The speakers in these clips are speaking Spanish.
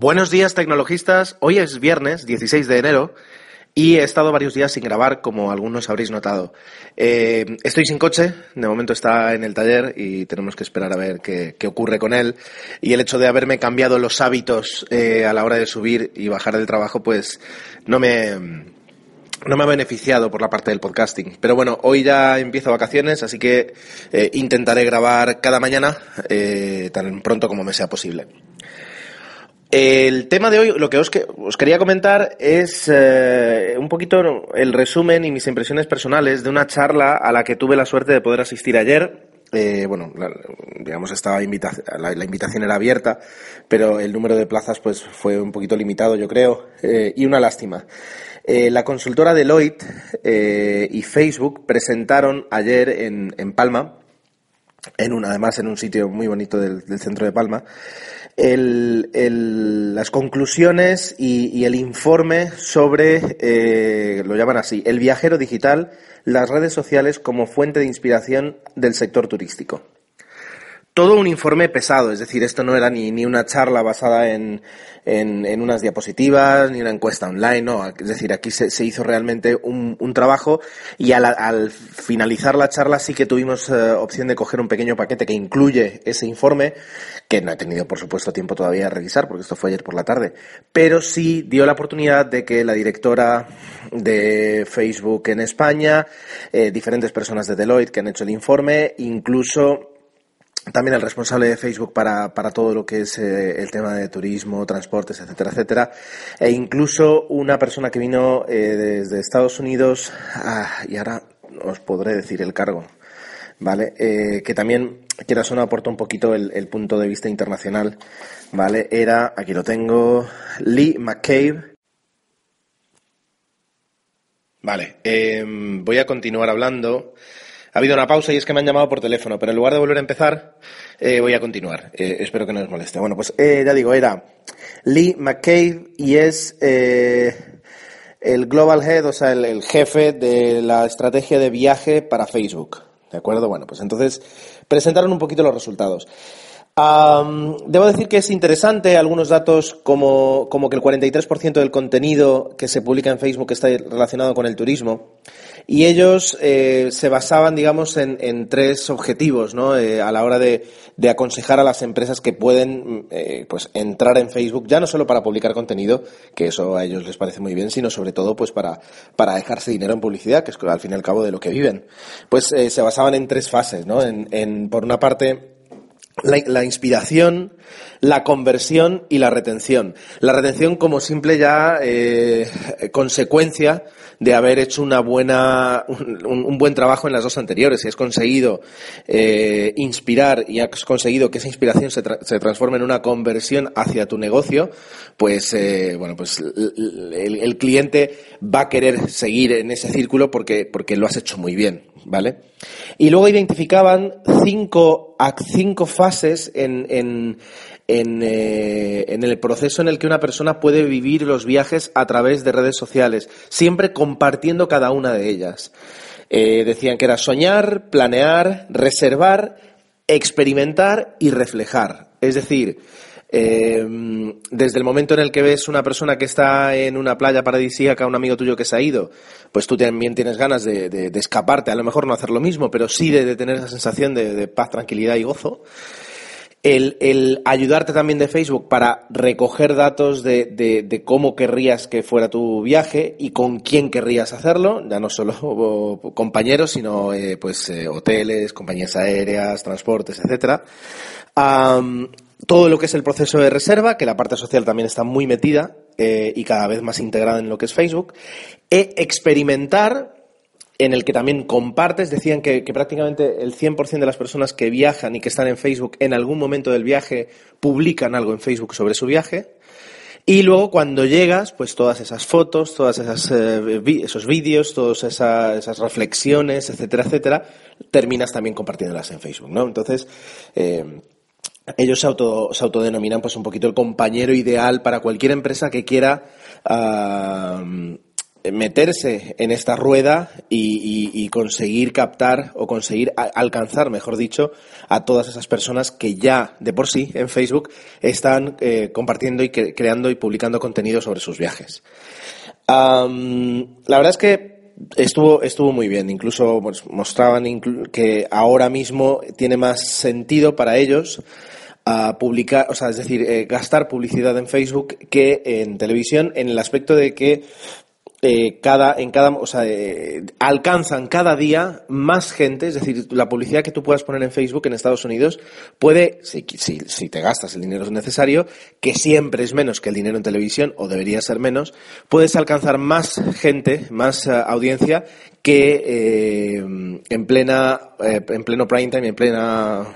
Buenos días, tecnologistas. Hoy es viernes, 16 de enero, y he estado varios días sin grabar, como algunos habréis notado. Eh, estoy sin coche, de momento está en el taller y tenemos que esperar a ver qué, ocurre con él. Y el hecho de haberme cambiado los hábitos eh, a la hora de subir y bajar del trabajo, pues no me, no me ha beneficiado por la parte del podcasting. Pero bueno, hoy ya empiezo vacaciones, así que eh, intentaré grabar cada mañana, tan pronto como me sea posible. El tema de hoy, lo que os, quería comentar es eh, un poquito el resumen y mis impresiones personales de una charla a la que tuve la suerte de poder asistir ayer. Eh, bueno, digamos, estaba la, la, invitación era abierta, pero el número de plazas pues fue un poquito limitado, yo creo, eh, y una lástima. la consultora Deloitte y Facebook presentaron ayer en, en Palma, en un, además en un sitio muy bonito del, centro de Palma, el, las conclusiones y, el informe sobre, eh, lo llaman así, el viajero digital, las redes sociales como fuente de inspiración del sector turístico todo un informe pesado, es decir, esto no era ni, ni una charla basada en, en, unas diapositivas, ni una encuesta online, no, es decir, aquí se, se hizo realmente un, un trabajo y al, al, finalizar la charla sí que tuvimos eh, opción de coger un pequeño paquete que incluye ese informe, que no he tenido, por supuesto, tiempo todavía de revisar, porque esto fue ayer por la tarde, pero sí dio la oportunidad de que la directora de Facebook en España, eh, diferentes personas de Deloitte que han hecho el informe, incluso también el responsable de Facebook para, para todo lo que es eh, el tema de turismo, transportes, etcétera, etcétera, e incluso una persona que vino eh, desde Estados Unidos, ah, y ahora os podré decir el cargo, ¿vale? Eh, que también, quiero no, aporta un poquito el, el, punto de vista internacional, ¿vale? Era, aquí lo tengo, Lee McCabe. Vale, em, voy a continuar hablando ha habido una pausa y es que me han llamado por teléfono, pero en lugar de volver a empezar, eh, voy a continuar. Eh, espero que no os moleste. Bueno, pues eh, ya digo, era Lee McCabe y es el Global Head, o sea, el, jefe de la estrategia de viaje para Facebook. ¿De acuerdo? Bueno, pues entonces presentaron un poquito los resultados. debo decir que es interesante algunos datos como, como que el 43% del contenido que se publica en Facebook está relacionado con el turismo. Y ellos eh, se basaban, digamos, en, en tres objetivos, ¿no? Eh, a la hora de, de, aconsejar a las empresas que pueden, eh, pues, entrar en Facebook, ya no solo para publicar contenido, que eso a ellos les parece muy bien, sino sobre todo, pues, para, para dejarse dinero en publicidad, que es al fin y al cabo de lo que viven. Pues se basaban en tres fases, ¿no? En, en por una parte, la, inspiración, la conversión y la retención. La retención como simple ya eh, consecuencia de haber hecho una buena, un, buen trabajo en las dos anteriores. Si has conseguido eh, inspirar y has conseguido que esa inspiración se, se, transforme en una conversión hacia tu negocio, pues, eh, bueno, pues el, el, cliente va a querer seguir en ese círculo porque, porque lo has hecho muy bien, ¿vale? Y luego identificaban cinco, cinco fases en, en eh, en, el proceso en el que una persona puede vivir los viajes a través de redes sociales, siempre compartiendo cada una de ellas. Eh, decían que era soñar, planear, reservar, experimentar y reflejar. Es decir, eh, desde el momento en el que ves una persona que está en una playa paradisíaca, un amigo tuyo que se ha ido, pues tú también tienes ganas de, escaparte, a lo mejor no hacer lo mismo, pero sí de, tener esa sensación de paz, tranquilidad y gozo el, ayudarte también de Facebook para recoger datos de, cómo querrías que fuera tu viaje y con quién querrías hacerlo, ya no solo compañeros, sino eh, pues eh, hoteles, compañías aéreas, transportes, etcétera. Todo lo que es el proceso de reserva, que la parte social también está muy metida eh, y cada vez más integrada en lo que es Facebook. E experimentar en el que también compartes, decían que, prácticamente el 100% de las personas que viajan y que están en Facebook en algún momento del viaje publican algo en Facebook sobre su viaje. Y luego cuando llegas, pues todas esas fotos, todas esas eh, esos vídeos, todas esas reflexiones, etcétera, etcétera, terminas también compartiéndolas en Facebook, ¿no? Entonces, eh, ellos se, auto, se autodenominan pues un poquito el compañero ideal para cualquier empresa que quiera meterse en esta rueda y, conseguir captar o conseguir alcanzar, mejor dicho, a todas esas personas que ya de por sí en Facebook están eh, compartiendo y creando y publicando contenido sobre sus viajes. la verdad es que estuvo, estuvo muy bien. Incluso pues, mostraban que ahora mismo tiene más sentido para ellos a publicar, o sea, es decir, eh, gastar publicidad en Facebook que en televisión en el aspecto de que eh, cada, en cada, o sea, eh, alcanzan cada día más gente, es decir, la publicidad que tú puedas poner en Facebook en Estados Unidos puede, si, si, si, te gastas el dinero necesario, que siempre es menos que el dinero en televisión, o debería ser menos, puedes alcanzar más gente, más audiencia que en plena, en pleno prime time, en plena,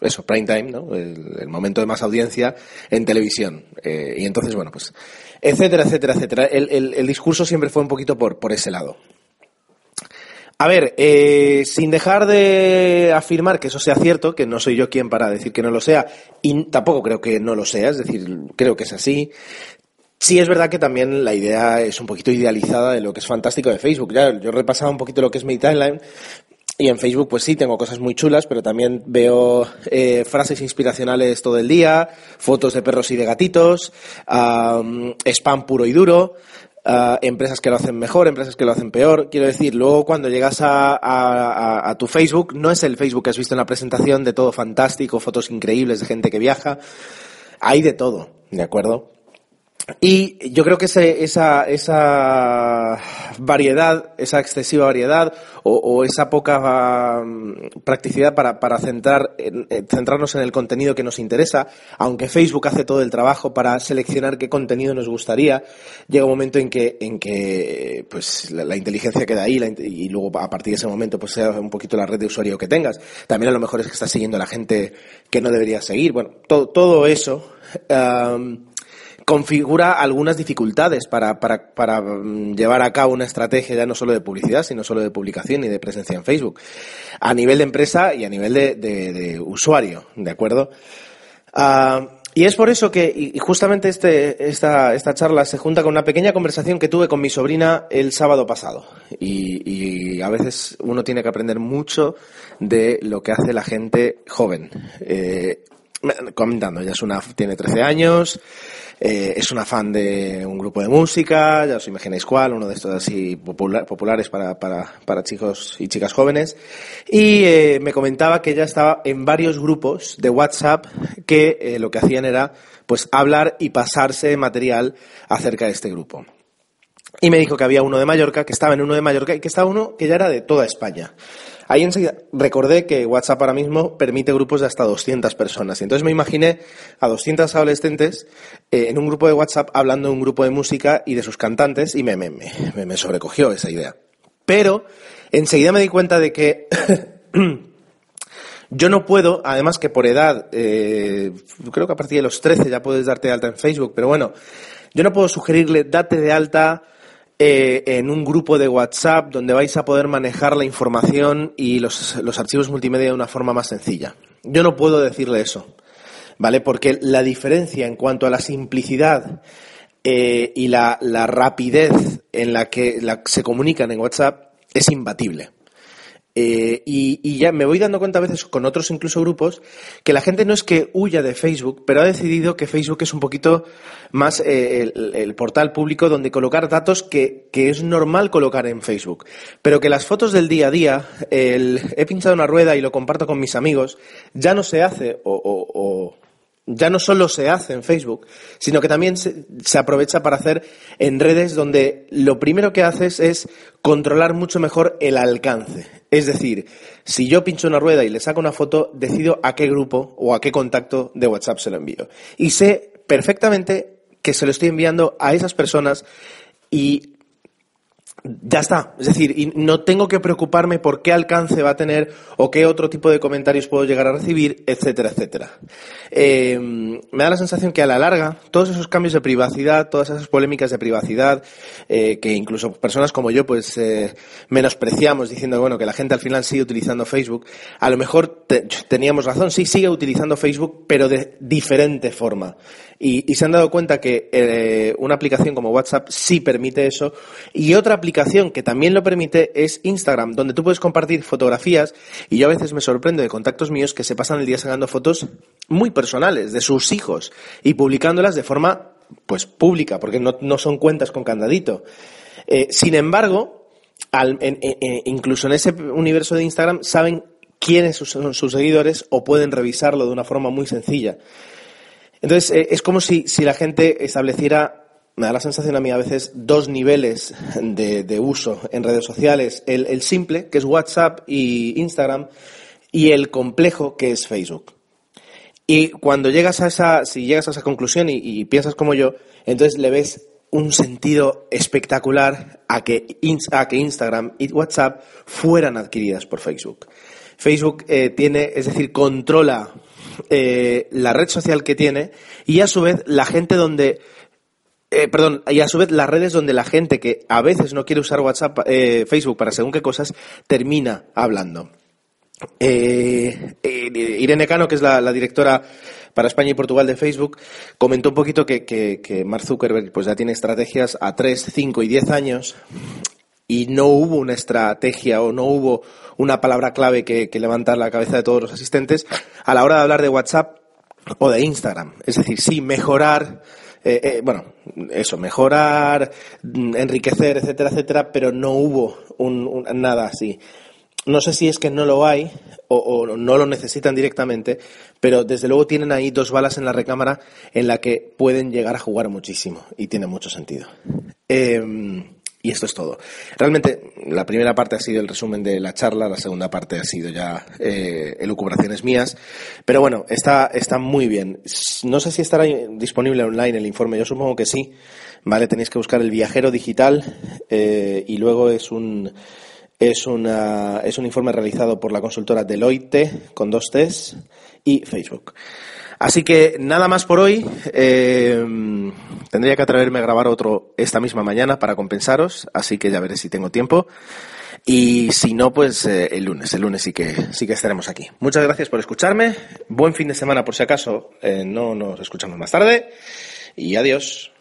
eso, prime time, ¿no? El, el momento de más audiencia en televisión. y entonces, bueno, pues, etcétera, etcétera, etcétera. El, discurso siempre fue un poquito por, por ese lado. A ver, eh, sin dejar de afirmar que eso sea cierto, que no soy yo quien para decir que no lo sea, y tampoco creo que no lo sea, es decir, creo que es así. Sí es verdad que también la idea es un poquito idealizada de lo que es fantástico de Facebook. Ya, yo repasaba un poquito lo que es mi timeline y en Facebook, pues sí, tengo cosas muy chulas, pero también veo eh, frases inspiracionales todo el día, fotos de perros y de gatitos, spam puro y duro, empresas que lo hacen mejor, empresas que lo hacen peor. Quiero decir, luego cuando llegas a, a, tu Facebook, no es el Facebook que has visto en la presentación de todo fantástico, fotos increíbles de gente que viaja. Hay de todo, ¿de acuerdo? Y yo creo que esa, esa variedad, esa excesiva variedad o, esa poca mm, practicidad para, para centrar, eh, centrarnos en el contenido que nos interesa, aunque Facebook hace todo el trabajo para seleccionar qué contenido nos gustaría, llega un momento en que, en que pues, la, inteligencia queda ahí y luego a partir de ese momento pues sea un poquito la red de usuario que tengas. También a lo mejor es que estás siguiendo a la gente que no deberías seguir. Bueno, todo, todo eso configura algunas dificultades para, para, para, mm, llevar a cabo una estrategia ya no solo de publicidad, sino solo de publicación y de presencia en Facebook, a nivel de empresa y a nivel de, usuario, ¿de acuerdo? Ah, y es por eso que, y justamente este, esta, esta charla se junta con una pequeña conversación que tuve con mi sobrina el sábado pasado. Y, y a veces uno tiene que aprender mucho de lo que hace la gente joven. Eh, comentando, ella es una, tiene 13 años, eh, es una fan de un grupo de música, ya os imagináis cuál, uno de estos así populares para, para, para, chicos y chicas jóvenes. Y eh, me comentaba que ella estaba en varios grupos de WhatsApp que eh, lo que hacían era pues hablar y pasarse material acerca de este grupo. Y me dijo que había uno de Mallorca, que estaba en uno de Mallorca y que estaba uno que ya era de toda España. Ahí enseguida recordé que WhatsApp ahora mismo permite grupos de hasta 200 personas. Y entonces me imaginé a 200 adolescentes eh, en un grupo de WhatsApp hablando de un grupo de música y de sus cantantes y me, me, me, me sobrecogió esa idea. Pero enseguida me di cuenta de que yo no puedo, además que por edad, eh, creo que a partir de los 13 ya puedes darte de alta en Facebook, pero bueno, yo no puedo sugerirle date de alta eh, en un grupo de WhatsApp donde vais a poder manejar la información y los, archivos multimedia de una forma más sencilla. Yo no puedo decirle eso, ¿vale? Porque la diferencia en cuanto a la simplicidad eh, y la, rapidez en la que se comunican en WhatsApp es imbatible. Eh, y, ya me voy dando cuenta a veces con otros incluso grupos que la gente no es que huya de Facebook, pero ha decidido que Facebook es un poquito más eh, el, portal público donde colocar datos que, es normal colocar en Facebook. Pero que las fotos del día a día, el, he pinchado una rueda y lo comparto con mis amigos, ya no se hace o ya no solo se hace en Facebook, sino que también se, aprovecha para hacer en redes donde lo primero que haces es controlar mucho mejor el alcance. Es decir, si yo pincho una rueda y le saco una foto, decido a qué grupo o a qué contacto de WhatsApp se lo envío. Y sé perfectamente que se lo estoy enviando a esas personas y ya está. Es decir, no tengo que preocuparme por qué alcance va a tener o qué otro tipo de comentarios puedo llegar a recibir, etcétera, etcétera. Eh, me da la sensación que a la larga, todos esos cambios de privacidad, todas esas polémicas de privacidad, eh, que incluso personas como yo, pues, eh, menospreciamos diciendo, bueno, que la gente al final sigue utilizando Facebook, a lo mejor teníamos razón, sí, sigue utilizando Facebook, pero de diferente forma. Y, se han dado cuenta que una aplicación como WhatsApp sí permite eso. Y otra que también lo permite es Instagram, donde tú puedes compartir fotografías. Y yo a veces me sorprendo de contactos míos que se pasan el día sacando fotos muy personales de sus hijos y publicándolas de forma pues pública, porque no, son cuentas con candadito. Eh, sin embargo, incluso en ese universo de Instagram saben quiénes son sus seguidores o pueden revisarlo de una forma muy sencilla. Entonces, eh, es como si, la gente estableciera me da la sensación a mí a veces dos niveles de, uso en redes sociales. El, simple, que es WhatsApp y Instagram, y el complejo, que es Facebook. Y cuando llegas a esa, si llegas a esa conclusión y, piensas como yo, entonces le ves un sentido espectacular a que, a que Instagram y WhatsApp fueran adquiridas por Facebook. Facebook eh, tiene, es decir, controla eh, la red social que tiene y a su vez la gente donde eh, perdón, y a su vez las redes donde la gente que a veces no quiere usar WhatsApp, eh, Facebook para según qué cosas, termina hablando. Irene Cano, que es la, directora para España y Portugal de Facebook, comentó un poquito que, que, Mark Zuckerberg pues ya tiene estrategias a 3, 5 y 10 años y no hubo una estrategia o no hubo una palabra clave que, levantar la cabeza de todos los asistentes a la hora de hablar de WhatsApp o de Instagram. Es decir, sí, mejorar, eh, eh, bueno, eso, mejorar, mm, enriquecer, etcétera, etcétera, pero no hubo un, nada así. No sé si es que no lo hay o, no lo necesitan directamente, pero desde luego tienen ahí dos balas en la recámara en la que pueden llegar a jugar muchísimo y tiene mucho sentido. Em, y esto es todo. Realmente, la primera parte ha sido el resumen de la charla, la segunda parte ha sido ya eh, elucubraciones mías. Pero bueno, está, está muy bien. No sé si estará disponible online el informe, yo supongo que sí. Vale, tenéis que buscar el viajero digital eh, y luego es un, es, una, es un informe realizado por la consultora Deloitte con dos T's y Facebook. Así que nada más por hoy. Eh, tendría que atreverme a grabar otro esta misma mañana para compensaros, así que ya veré si tengo tiempo. Y si no, pues eh, el lunes. El lunes sí que, sí que estaremos aquí. Muchas gracias por escucharme. Buen fin de semana por si acaso. Eh, no nos escuchamos más tarde. Y adiós.